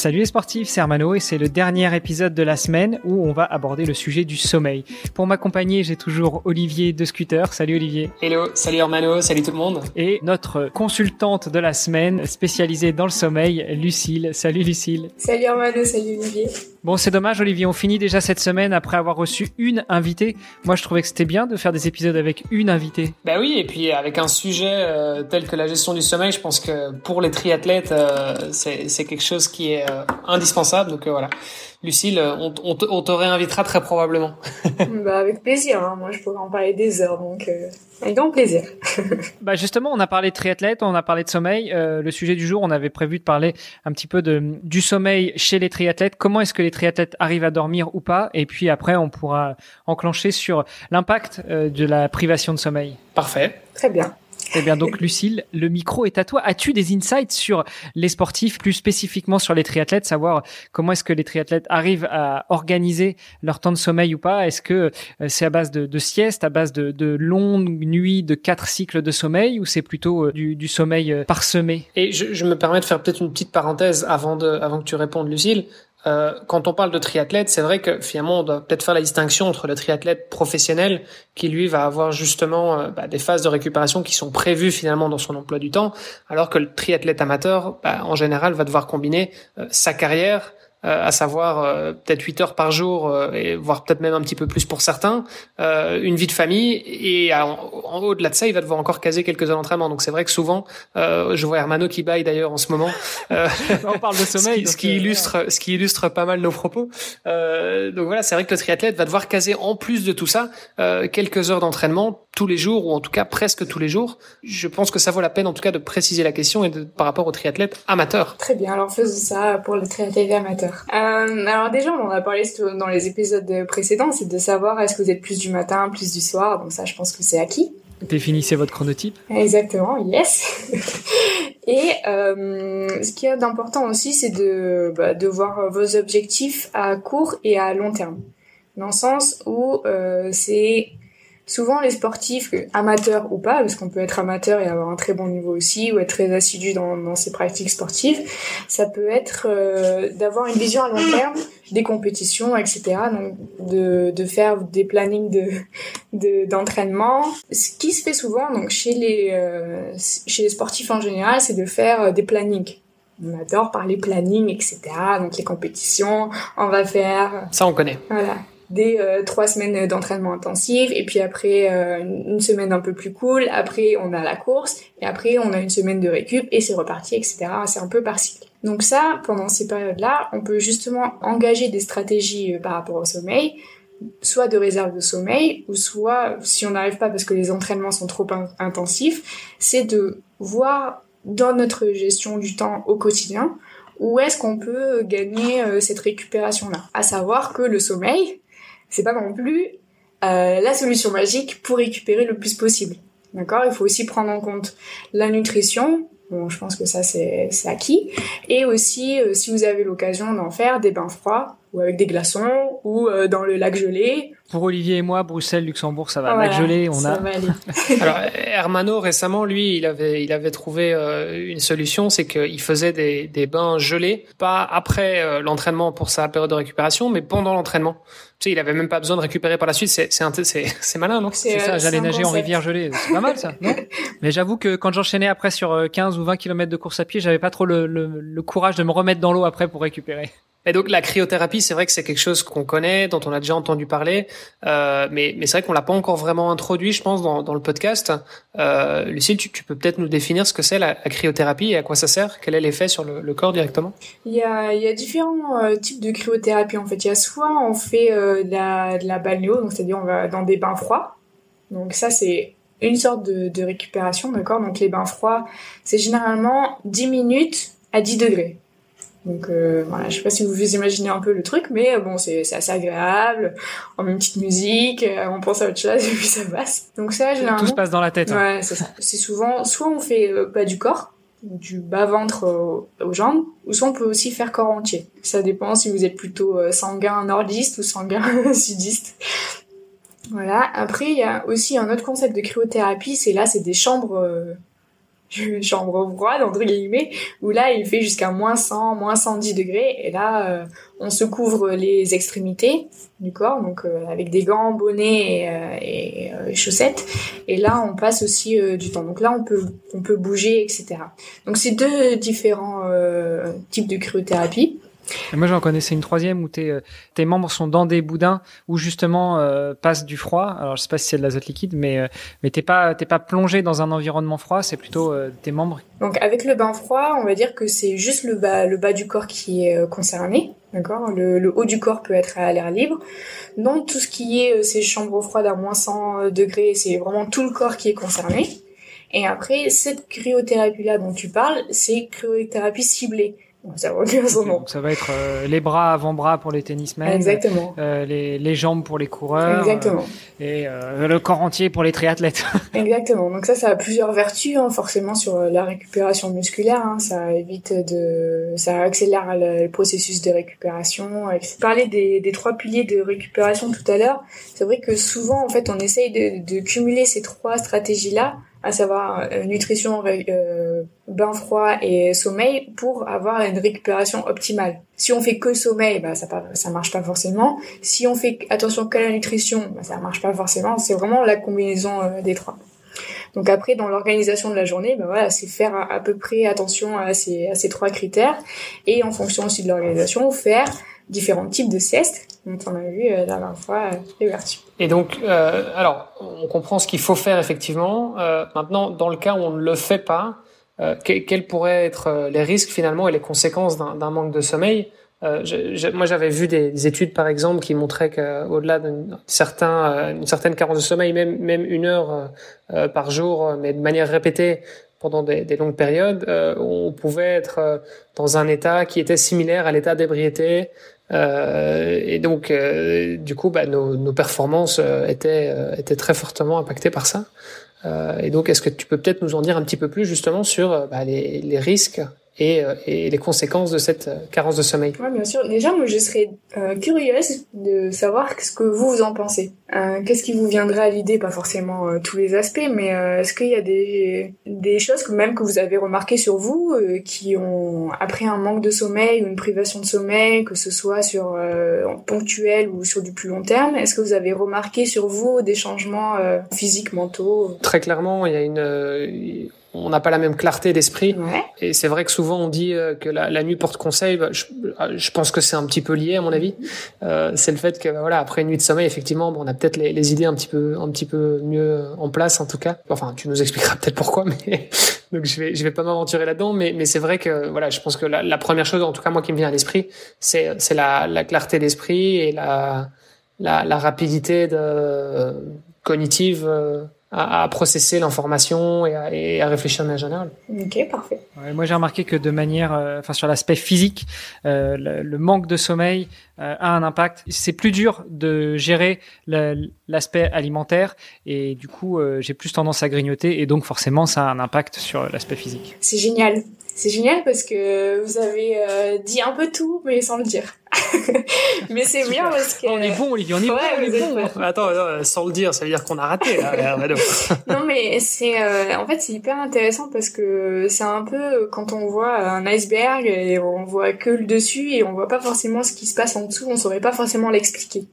Salut les sportifs, c'est Hermano et c'est le dernier épisode de la semaine où on va aborder le sujet du sommeil. Pour m'accompagner, j'ai toujours Olivier de Scooter. Salut Olivier. Hello, salut Hermano, salut tout le monde. Et notre consultante de la semaine spécialisée dans le sommeil, Lucille. Salut Lucille. Salut Hermano, salut Olivier. Bon, c'est dommage, Olivier. On finit déjà cette semaine après avoir reçu une invitée. Moi, je trouvais que c'était bien de faire des épisodes avec une invitée. Bah oui, et puis avec un sujet euh, tel que la gestion du sommeil, je pense que pour les triathlètes, euh, c'est quelque chose qui est indispensable. Donc voilà. Lucille, on, on, on te réinvitera très probablement. bah avec plaisir. Hein. Moi, je pourrais en parler des heures, donc avec grand plaisir. bah justement, on a parlé de triathlètes, on a parlé de sommeil. Euh, le sujet du jour, on avait prévu de parler un petit peu de du sommeil chez les triathlètes. Comment est-ce que les triathlètes arrivent à dormir ou pas? Et puis après, on pourra enclencher sur l'impact euh, de la privation de sommeil. Parfait. Très bien. Eh bien donc Lucille, le micro est à toi. As-tu des insights sur les sportifs, plus spécifiquement sur les triathlètes, savoir comment est-ce que les triathlètes arrivent à organiser leur temps de sommeil ou pas? Est-ce que euh, c'est à base de, de, sieste, à base de, de longues nuits, de quatre cycles de sommeil, ou c'est plutôt euh, du, du, sommeil euh, parsemé? Et je, je, me permets de faire peut-être une petite parenthèse avant de, avant que tu répondes, Lucille. Euh, quand on parle de triathlète, c'est vrai que finalement on doit peut-être faire la distinction entre le triathlète professionnel qui lui va avoir justement euh, bah, des phases de récupération qui sont prévues finalement dans son emploi du temps, alors que le triathlète amateur, bah, en général, va devoir combiner euh, sa carrière euh, à savoir euh, peut-être 8 heures par jour, euh, et voire peut-être même un petit peu plus pour certains, une vie de famille, et en, en au-delà de ça, il va devoir encore caser quelques heures d'entraînement. Donc c'est vrai que souvent, je vois Hermano qui baille d'ailleurs en ce moment. On parle de sommeil. Ce qui, ce qui illustre, ce qui illustre pas mal nos propos. donc voilà, c'est vrai que le triathlète va devoir caser en plus de tout ça quelques heures d'entraînement tous les jours ou en tout cas presque tous les jours. Je pense que ça vaut la peine en tout cas de préciser la question et de, par rapport aux triathlètes amateurs. Très bien, alors faisons ça pour les triathlètes amateurs. Euh, alors déjà, on en a parlé dans les épisodes précédents, c'est de savoir est-ce que vous êtes plus du matin, plus du soir. Donc ça, je pense que c'est acquis. Définissez votre chronotype. Exactement, yes. Et euh, ce qui est d'important aussi, c'est de, bah, de voir vos objectifs à court et à long terme. Dans le sens où euh, c'est souvent les sportifs, amateurs ou pas, parce qu'on peut être amateur et avoir un très bon niveau aussi, ou être très assidu dans, dans ses pratiques sportives, ça peut être euh, d'avoir une vision à long terme des compétitions, etc. Donc de, de faire des plannings de d'entraînement. Ce qui se fait souvent donc chez les euh, chez les sportifs en général, c'est de faire euh, des plannings. On adore parler planning, etc. Donc les compétitions, on va faire. Ça on connaît. Voilà des euh, trois semaines d'entraînement intensif et puis après euh, une semaine un peu plus cool après on a la course et après on a une semaine de récup et c'est reparti etc c'est un peu par cycle. Donc ça pendant ces périodes là on peut justement engager des stratégies euh, par rapport au sommeil soit de réserve de sommeil ou soit si on n'arrive pas parce que les entraînements sont trop intensifs c'est de voir dans notre gestion du temps au quotidien où est-ce qu'on peut gagner cette récupération là à savoir que le sommeil c'est pas non plus euh, la solution magique pour récupérer le plus possible. D'accord? Il faut aussi prendre en compte la nutrition. Bon, je pense que ça c'est acquis. Et aussi, euh, si vous avez l'occasion d'en faire, des bains froids ou avec des glaçons ou euh, dans le lac gelé. Pour Olivier et moi, Bruxelles, Luxembourg, ça va. lac gelé, on ça a. Va aller. Alors Hermano récemment, lui, il avait il avait trouvé euh, une solution, c'est qu'il faisait des, des bains gelés, pas après euh, l'entraînement pour sa période de récupération, mais pendant l'entraînement. Tu sais, il avait même pas besoin de récupérer par la suite. C'est c'est c'est c'est malin, non? C'est ça. J'allais nager en rivière gelée. C'est pas mal ça, non? Mais j'avoue que quand j'enchaînais après sur 15 ou 20 kilomètres de course à pied, j'avais pas trop le, le, le courage de me remettre dans l'eau après pour récupérer. Et donc la cryothérapie, c'est vrai que c'est quelque chose qu'on connaît, dont on a déjà entendu parler, euh, mais, c'est vrai qu'on l'a pas encore vraiment introduit, je pense, dans, le podcast. Euh, Lucille, tu, peux peut-être nous définir ce que c'est la, cryothérapie et à quoi ça sert? Quel est l'effet sur le, corps directement? Il y, a, il y a différents euh, types de cryothérapie en fait. Il y a soit on fait euh, de, la, de la balnéo, donc c'est-à-dire on va dans des bains froids. Donc ça c'est une sorte de, de récupération, d'accord? Donc les bains froids, c'est généralement 10 minutes à 10 degrés. Donc euh, voilà, je sais pas si vous vous imaginez un peu le truc, mais bon, c'est assez agréable. On met une petite musique, on pense à autre chose et puis ça passe. Donc ça, généralement... Tout se passe dans la tête. Hein. Ouais, c'est ça. C'est souvent, soit on fait pas du corps, du bas-ventre aux jambes, ou soit on peut aussi faire corps entier. Ça dépend si vous êtes plutôt sanguin nordiste ou sanguin sudiste. Voilà. Après, il y a aussi un autre concept de cryothérapie, c'est là, c'est des chambres, euh, chambres froides, entre guillemets, où là, il fait jusqu'à moins 100, moins 110 degrés, et là, euh, on se couvre les extrémités du corps, donc euh, avec des gants, bonnets et, et chaussettes, et là, on passe aussi du temps. Donc là, on peut, on peut bouger, etc. Donc c'est deux différents types de cryothérapie moi, j'en connaissais une troisième où tes, euh, tes membres sont dans des boudins où justement euh, passe du froid. Alors, je sais pas si c'est de l'azote liquide, mais euh, mais t'es pas pas plongé dans un environnement froid. C'est plutôt euh, tes membres. Donc, avec le bain froid, on va dire que c'est juste le bas le bas du corps qui est concerné. D'accord? Le, le, haut du corps peut être à l'air libre. Donc, tout ce qui est ces chambres froides à moins 100 degrés, c'est vraiment tout le corps qui est concerné. Et après, cette cryothérapie-là dont tu parles, c'est cryothérapie ciblée. Ça son nom. ça va être euh, les bras avant-bras pour les tennismen. Exactement. Euh, les, les, jambes pour les coureurs. Exactement. Euh, et euh, le corps entier pour les triathlètes. Exactement. Donc ça, ça a plusieurs vertus, hein, forcément sur la récupération musculaire. Hein. Ça évite de, ça accélère le, processus de récupération. Parler des, des trois piliers de récupération tout à l'heure. C'est vrai que souvent, en fait, on essaye de, de cumuler ces trois stratégies-là à savoir euh, nutrition, euh, bain froid et sommeil pour avoir une récupération optimale. Si on fait que sommeil, bah ça ça marche pas forcément. Si on fait attention qu'à la nutrition, bah, ça marche pas forcément. C'est vraiment la combinaison euh, des trois. Donc après, dans l'organisation de la journée, bah voilà, c'est faire à, peu près attention à ces, à ces trois critères et en fonction aussi de l'organisation, faire différents types de siestes dont on a vu la dernière fois les vertus. Et donc, euh, alors, on comprend ce qu'il faut faire effectivement. Euh, maintenant, dans le cas où on ne le fait pas, euh, quels pourraient être euh, les risques finalement et les conséquences d'un manque de sommeil? Euh, Moi, j'avais vu des, études, par exemple, qui montraient qu'au-delà d'une certain, certaine carence de sommeil, même même une heure par jour, mais de manière répétée pendant des, des longues périodes, on pouvait être dans un état qui était similaire à l'état d'ébriété, euh, et donc, euh, du coup, bah, nos, nos performances euh, étaient, étaient très fortement impactées par ça. et donc, est-ce que tu peux peut-être nous en dire un petit peu plus justement sur bah, les, les risques et, euh, et, les conséquences de cette euh, carence de sommeil. Oui, bien sûr. Déjà, moi, je serais euh, curieuse de savoir ce que vous, vous en pensez. Euh, Qu'est-ce qui vous viendrait à l'idée? Pas forcément tous les aspects, mais est-ce qu'il y a des, des choses que même que vous avez remarquées sur vous qui ont, après un manque de sommeil ou une privation de sommeil, que ce soit sur ponctuel ou sur du plus long terme, est-ce que vous avez remarqué sur vous des changements physiques, mentaux? Très clairement, il y a une on n'a pas la même clarté d'esprit. Et c'est vrai que souvent on dit euh, que la, la nuit porte conseil. Bah, je, euh, je, pense que c'est un petit peu lié à mon avis. Euh, c'est le fait que bah, voilà après une nuit de sommeil, effectivement, bon, on a peut-être les, les, idées un petit peu un petit peu mieux en place en tout cas. Enfin, tu nous expliqueras peut-être pourquoi, mais donc je vais je vais pas m'aventurer là-dedans. Mais mais c'est vrai que voilà, je pense que la, la, première chose, en tout cas moi qui me vient à l'esprit, c'est c'est la, la clarté d'esprit et la la, la rapidité de cognitive. Euh, à, à processer l'information et à, et à, réfléchir de manière générale. Ok, parfait. Ouais, moi, j'ai remarqué que de manière, euh, enfin, sur l'aspect physique, euh, le, le, manque de sommeil euh, a un impact. C'est plus dur de gérer l'aspect alimentaire et du coup, euh, j'ai plus tendance à grignoter et donc forcément, ça a un impact sur l'aspect physique. C'est génial. C'est génial parce que vous avez euh, dit un peu tout, mais sans le dire. mais c'est bien parce que on est bon, Olivier, on est ouais, bon, on est bon. Attends, sans le dire, ça veut dire qu'on a raté. Là, non, mais c'est euh, en fait c'est hyper intéressant parce que c'est un peu quand on voit un iceberg et on voit que le dessus et on voit pas forcément ce qui se passe en dessous, on saurait pas forcément l'expliquer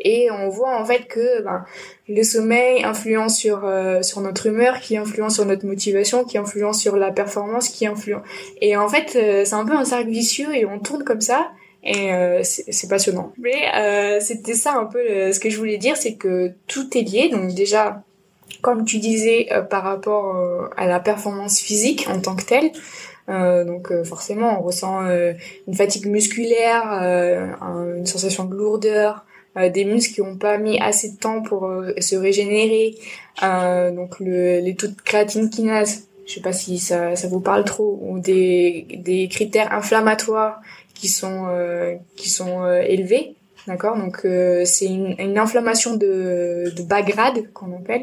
et on voit en fait que ben, le sommeil influence sur euh, sur notre humeur, qui influence sur notre motivation, qui influence sur la performance, qui influence et en fait euh, c'est un peu un cercle vicieux et on tourne comme ça et euh, c'est passionnant. Mais c'était ça un peu ce que je voulais dire, c'est que tout est lié. Donc déjà, comme tu disais par rapport à la performance physique en tant que telle. donc forcément, on ressent une fatigue musculaire, une sensation de lourdeur, euh, des muscles qui n'ont pas mis assez de temps pour euh, se régénérer. Euh, donc le, les taux de créatine kinase je sais pas si ça, ça vous parle trop, ou des, des critères inflammatoires qui sont euh, qui sont euh, élevés, d'accord? Donc euh, c'est une, une, inflammation de, de bas grade qu'on appelle,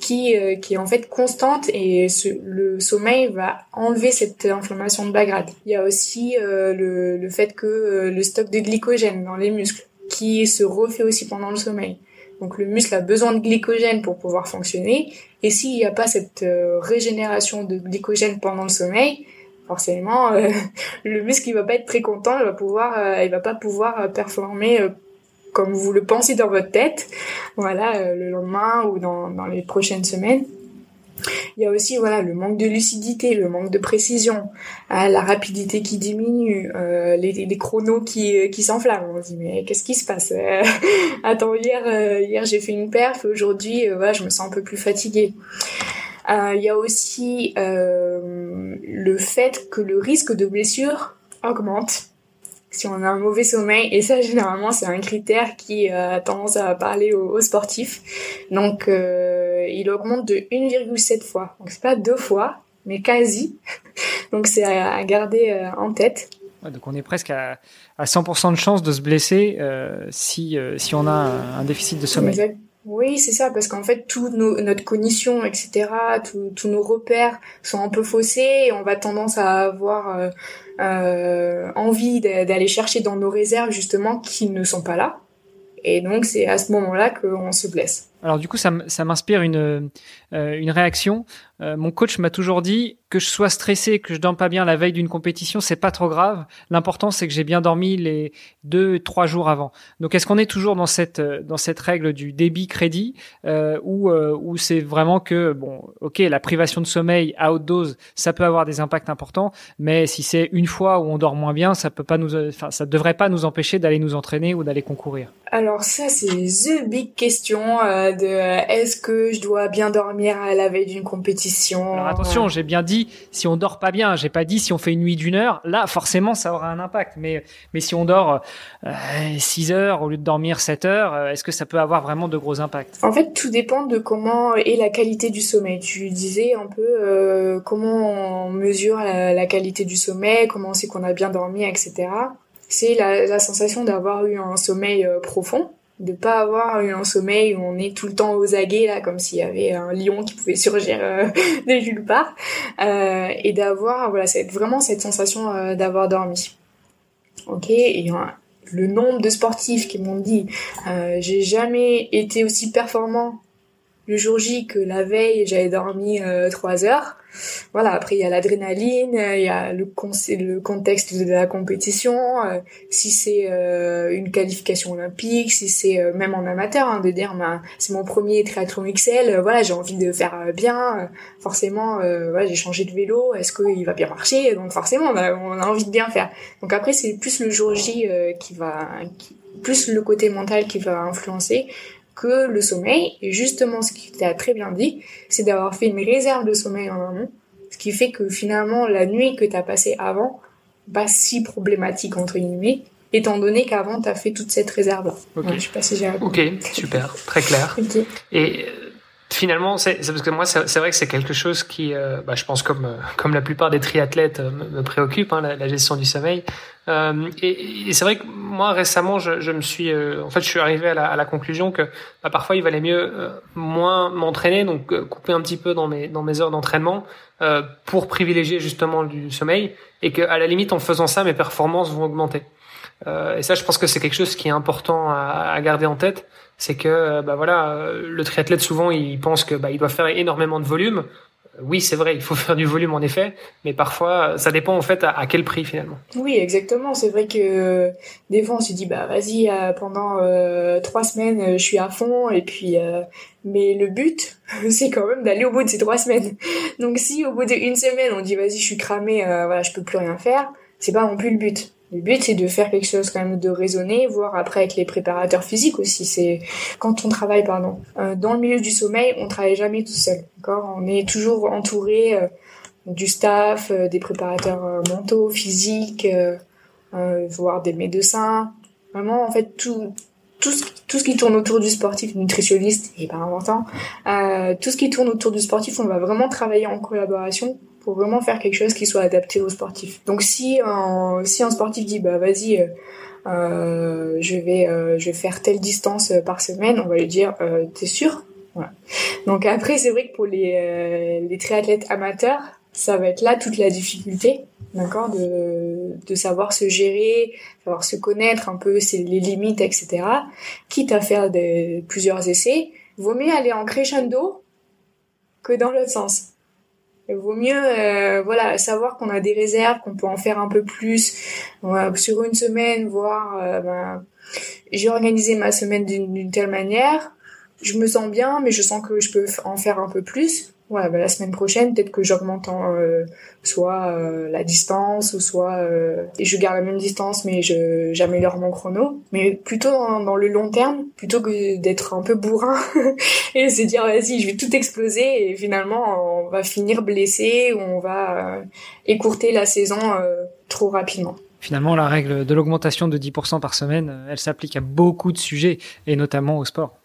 qui qui est en fait constante et le sommeil va enlever cette inflammation de bas grade. Il y a aussi le, le fait que le stock de glycogène dans les muscles qui se refait aussi pendant le sommeil. Donc le muscle a besoin de glycogène pour pouvoir fonctionner. Et s'il n'y a pas cette euh, régénération de glycogène pendant le sommeil, forcément euh, le muscle il va pas être très content, il va pouvoir, euh, il va pas pouvoir performer comme vous le pensez dans votre tête, voilà, le lendemain ou dans, dans les prochaines semaines. Il y a aussi voilà le manque de lucidité, le manque de précision, euh, la rapidité qui diminue, euh, les, chronos qui, euh, qui s'enflamment. On se dit mais qu'est-ce qui se passe Attends hier hier j'ai fait une perf, aujourd'hui voilà je me sens un peu plus fatiguée. Il y a aussi le fait que le risque de blessure augmente si on a un mauvais sommeil. Et ça, généralement, c'est un critère qui a tendance à parler aux, sportifs. Donc, euh, il augmente de 1,7 fois. Donc, c'est pas deux fois, mais quasi. Donc, c'est à, garder euh, en tête. donc, on est presque à, à 100% de chance de se blesser euh, si, euh, si on a un, déficit de sommeil. Oui, c'est ça, parce qu'en fait, toute notre cognition, etc., tous nos repères sont un peu faussés et on va tendance à avoir euh, euh, envie d'aller chercher dans nos réserves, justement, qui ne sont pas là. Et donc, c'est à ce moment-là qu'on se blesse. Alors du coup, ça, m'inspire une, euh, réaction. Euh, mon coach m'a toujours dit que je sois stressé, que je dorme pas bien la veille d'une compétition, c'est pas trop grave. L'important c'est que j'ai bien dormi les deux, trois jours avant. Donc est-ce qu'on est toujours dans cette euh, dans cette règle du débit crédit euh, ou ou c'est vraiment que bon, ok, la privation de sommeil à haute dose, ça peut avoir des impacts importants, mais si c'est une fois où on dort moins bien, ça peut pas nous, ça devrait pas nous empêcher d'aller nous entraîner ou d'aller concourir. Alors ça c'est the big question de est-ce que je dois bien dormir à la veille d'une compétition? Alors attention, j'ai bien dit si on dort pas bien, j'ai pas dit si on fait une nuit d'une heure, là forcément ça aura un impact. Mais mais si on dort 6 euh, heures au lieu de dormir 7 heures, euh, est-ce que ça peut avoir vraiment de gros impacts? En fait, tout dépend de comment est la qualité du sommeil. Tu disais un peu euh, comment on mesure la, qualité du sommeil, comment on sait qu'on a bien dormi, etc. C'est la, la sensation d'avoir eu un sommeil profond de pas avoir eu un sommeil où on est tout le temps aux aguets là comme s'il y avait un lion qui pouvait surgir euh, de nulle part. Euh, et d'avoir voilà c'est vraiment cette sensation euh, d'avoir dormi. Ok et le nombre de sportifs qui m'ont dit euh, j'ai jamais été aussi performant le jour J que la veille j'avais dormi trois heures. Voilà, après il y a l'adrénaline, il y a le, le contexte de la compétition, euh, si c'est euh, une qualification olympique, si c'est euh, même en amateur, hein, de dire ben, c'est mon premier triathlon XL, voilà j'ai envie de faire bien, forcément voilà j'ai changé de vélo, est-ce qu'il va bien marcher, donc forcément on a, on a, envie de bien faire. Donc après c'est plus le jour J qui va, plus le côté mental qui va influencer que le sommeil. Et justement, ce qui t'a très bien dit, c'est d'avoir fait une réserve de sommeil en amont, ce qui fait que finalement, la nuit que tu as passée avant, pas si problématique entre guillemets, étant donné qu'avant, tu as fait toute cette réserve-là. Ok, je sais pas si j'ai Ok, super, très clair. Et euh, finalement, c'est parce que moi, c'est vrai que c'est quelque chose qui, euh, bah, je pense comme euh, comme la plupart des triathlètes me, préoccupe, hein, la, gestion du sommeil. Euh, et, et c'est vrai que moi récemment, je, je me suis, euh, en fait, je suis arrivé à la, à la conclusion que bah, parfois il valait mieux euh, moins m'entraîner, donc euh, couper un petit peu dans mes dans mes heures d'entraînement pour privilégier justement du sommeil, et que à la limite en faisant ça, mes performances vont augmenter. Et ça, je pense que c'est quelque chose qui est important à, à garder en tête, c'est que bah voilà, le triathlète souvent il pense que bah, il doit faire énormément de volume oui, c'est vrai, il faut faire du volume en effet, mais parfois ça dépend en fait à, quel prix finalement. Oui, exactement. C'est vrai que euh, des fois on se dit bah vas-y euh, pendant euh, trois semaines je suis à fond et puis mais le but c'est quand même d'aller au bout de ces trois semaines. Donc si au bout d'une semaine on dit vas-y je suis cramé, voilà je peux plus rien faire, c'est pas non plus le but. Le but, c'est de faire quelque chose quand même de raisonner, voir après avec les préparateurs physiques aussi. C'est quand on travaille, pardon, euh, dans le milieu du sommeil, on travaille jamais tout seul. D'accord? On est toujours entouré euh, du staff, euh, des préparateurs mentaux, physiques, voire des médecins. Vraiment, en fait, tout, tout ce tout ce qui tourne autour du sportif, nutritionniste et pas inventant, euh, tout ce qui tourne autour du sportif, on va vraiment travailler en collaboration pour vraiment faire quelque chose qui soit adapté au sportif. Donc si un, si un sportif dit bah vas-y euh, euh je vais euh, je vais faire telle distance par semaine, on va lui dire euh, t'es sûr? Voilà. Donc après c'est vrai que pour les les triathlètes amateurs, ça va être là toute la difficulté, d'accord, de, de savoir se gérer, savoir se connaître un peu les limites, etc. Quitte à faire des, plusieurs essais, vaut mieux aller en crescendo que dans l'autre sens. Vaut mieux, euh, voilà, savoir qu'on a des réserves, qu'on peut en faire un peu plus sur une semaine, voir. Euh, ben, j'ai organisé ma semaine d'une telle manière. Je me sens bien, mais je sens que je peux en faire un peu plus Ouais, bah, la semaine prochaine, peut-être que j'augmente euh, soit euh, la distance ou soit euh, je garde la même distance mais je j'améliore mon chrono. Mais plutôt dans, le long terme, plutôt que d'être un peu bourrin et se dire vas-y, je vais tout exploser et finalement on va finir blessé ou on va écourter la saison trop rapidement. Finalement, la règle de l'augmentation de 10% par semaine, elle s'applique à beaucoup de sujets et notamment au sport.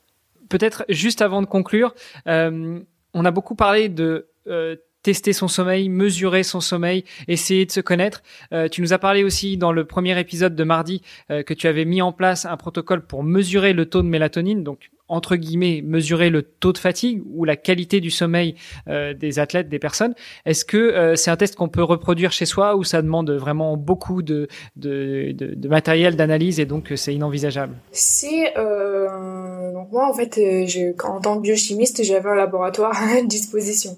Peut-être juste avant de conclure, on a beaucoup parlé de euh, tester son sommeil, mesurer son sommeil, essayer de se connaître. Euh, tu nous as parlé aussi dans le premier épisode de mardi euh, que tu avais mis en place un protocole pour mesurer le taux de mélatonine, donc entre guillemets mesurer le taux de fatigue ou la qualité du sommeil des athlètes, des personnes. Est-ce que c'est un test qu'on peut reproduire chez soi ou ça demande vraiment beaucoup de, matériel d'analyse et donc c'est inenvisageable? C'est donc moi en fait, euh, en tant que biochimiste, j'avais un laboratoire à disposition.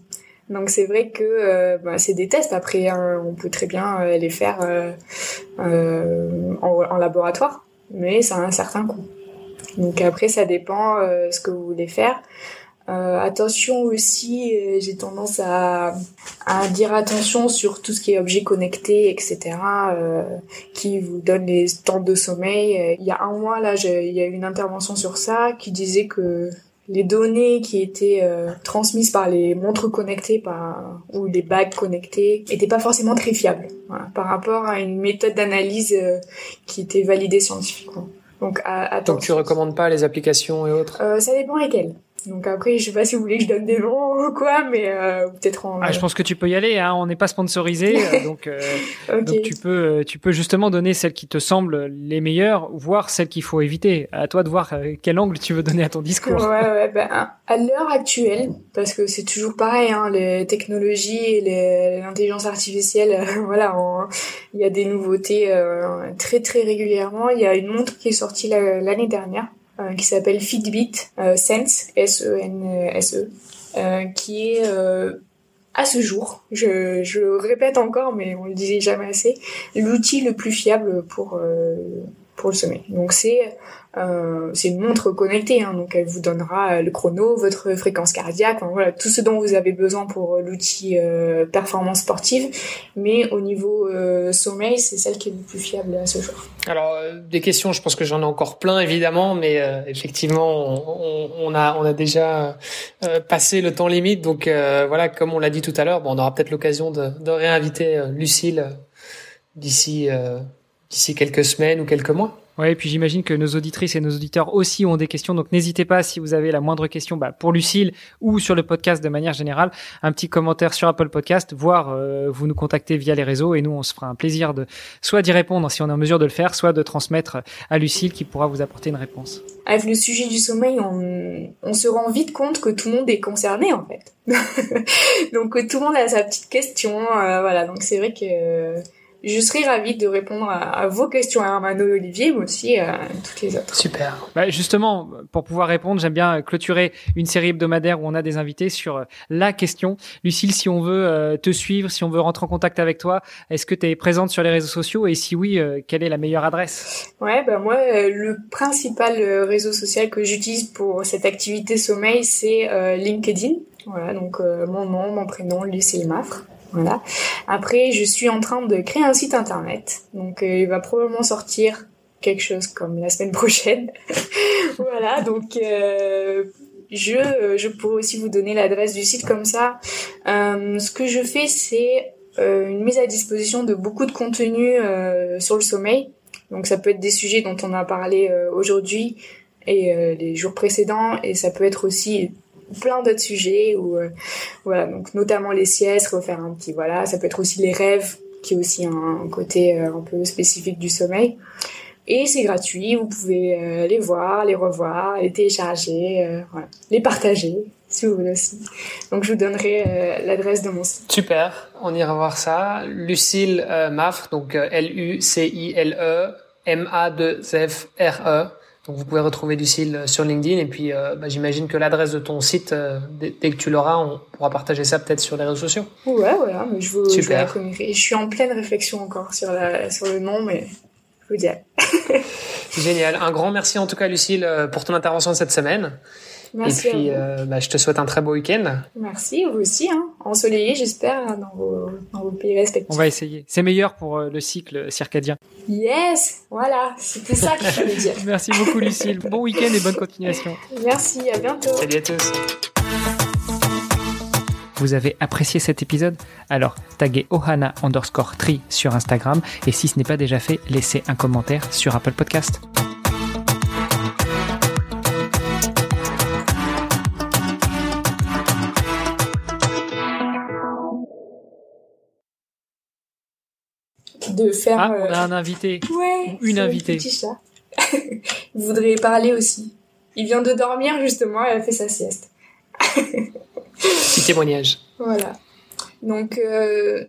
Donc c'est vrai que euh, bah, c'est des tests. Après, hein, on peut très bien euh, les faire en, laboratoire, mais ça a un certain coût. Donc après, ça dépend ce que vous voulez faire. Euh, attention aussi, euh, j'ai tendance à, à, dire attention sur tout ce qui est objet connecté, etc., euh, qui vous donne les temps de sommeil. Euh, il y a un mois, là, il y a eu une intervention sur ça qui disait que les données qui étaient transmises par les montres connectées par, ou les bagues connectées n'étaient pas forcément très fiables par rapport à une méthode d'analyse qui était validée scientifiquement. Donc, à, Donc tu recommandes pas les applications et autres? Ça dépend lesquelles. Donc après, je sais pas si vous voulez que je donne des noms ou quoi, mais euh, peut-être en. Ah, je pense que tu peux y aller. Hein. On n'est pas sponsorisé, euh, donc, euh, donc tu peux, tu peux justement donner celles qui te semblent les meilleures, voire celles qu'il faut éviter. À toi de voir quel angle tu veux donner à ton discours. Ouais, ouais. Ben, à l'heure actuelle, parce que c'est toujours pareil, hein, les technologies et l'intelligence artificielle, voilà, il y a des nouveautés très très régulièrement. Il y a une montre qui est sortie l'année dernière euh, qui s'appelle Fitbit euh, Sense, S-E-N-S-E, euh, qui est à ce jour, je, je répète encore, mais on le disait jamais assez, l'outil le plus fiable pour pour le sommeil. Donc c'est euh, c'est une montre connectée, hein, donc elle vous donnera le chrono, votre fréquence cardiaque, voilà tout ce dont vous avez besoin pour l'outil euh, performance sportive. Mais au niveau euh, sommeil, c'est celle qui est le plus fiable à ce jour. Alors euh, des questions, je pense que j'en ai encore plein évidemment, mais euh, effectivement on, on, a on a déjà passé le temps limite, donc voilà comme on l'a dit tout à l'heure, bon, on aura peut-être l'occasion de, de réinviter Lucille d'ici d'ici quelques semaines ou quelques mois. Ouais, et puis j'imagine que nos auditrices et nos auditeurs aussi ont des questions, donc n'hésitez pas si vous avez la moindre question bah, pour Lucille ou sur le podcast de manière générale, un petit commentaire sur Apple Podcast, voire euh, vous nous contactez via les réseaux et nous on se fera un plaisir de soit d'y répondre si on est en mesure de le faire, soit de transmettre à Lucille qui pourra vous apporter une réponse. Avec le sujet du sommeil, on, on se rend vite compte que tout le monde est concerné en fait. donc tout le monde a sa petite question, euh, voilà. Donc c'est vrai que je serai ravie de répondre à, vos questions à Armando et Olivier, mais aussi à toutes les autres. Super. Bah justement, pour pouvoir répondre, j'aime bien clôturer une série hebdomadaire où on a des invités sur euh, la question. Lucille, si on veut euh, te suivre, si on veut rentrer en contact avec toi, est-ce que tu es présente sur les réseaux sociaux? Et si oui, euh, quelle est la meilleure adresse? Ouais, bah moi, le principal réseau social que j'utilise pour cette activité sommeil, c'est LinkedIn. Voilà, donc mon nom, mon prénom, Lucille Maffre. Voilà. Après, je suis en train de créer un site internet. Donc, euh, il va probablement sortir quelque chose comme la semaine prochaine. voilà. Donc, euh, je, je pourrais aussi vous donner l'adresse du site comme ça. Euh, ce que je fais, c'est une mise à disposition de beaucoup de contenu sur le sommeil. Donc, ça peut être des sujets dont on a parlé aujourd'hui et euh, les jours précédents et ça peut être aussi plein d'autres sujets ou voilà donc notamment les siestes refaire un petit voilà ça peut être aussi les rêves qui est aussi un, côté un peu spécifique du sommeil et c'est gratuit vous pouvez les voir les revoir les télécharger les partager si vous voulez aussi. Donc je vous donnerai euh, l'adresse de mon site. Super, on ira voir ça. Lucille euh, donc euh, L-U-C-I-L-E M-A-2-F-R-E. Donc vous pouvez retrouver Lucille sur LinkedIn et puis bah, j'imagine que l'adresse de ton site, dès que tu l'auras, on pourra partager ça peut-être sur les réseaux sociaux. Ouais, voilà, mais je vous. Je, je suis en pleine réflexion encore sur, la, sur le nom, mais je vous dirai. Génial. Un grand merci en tout cas Lucille pour ton intervention cette semaine. Merci Et puis, euh, bah, je te souhaite un très beau week-end. Merci, vous aussi. Hein. Ensoleillé, j'espère, dans vos, dans vos pays respectifs. On va essayer. C'est meilleur pour euh, le cycle circadien. Yes, voilà, c'était ça que je voulais dire. Merci beaucoup, Lucille. Bon week-end et bonne continuation. Merci, à bientôt. Salut à tous. Vous avez apprécié cet épisode? Alors, taguez Ohana underscore tri sur Instagram et si ce n'est pas déjà fait, laissez un commentaire sur Apple Podcast. De faire. Ah, on a un invité. Ouais. Une invitée. Petit chat. Il voudrait parler aussi. Il vient de dormir justement, elle a fait sa sieste. Petit témoignage. Voilà. Donc, euh,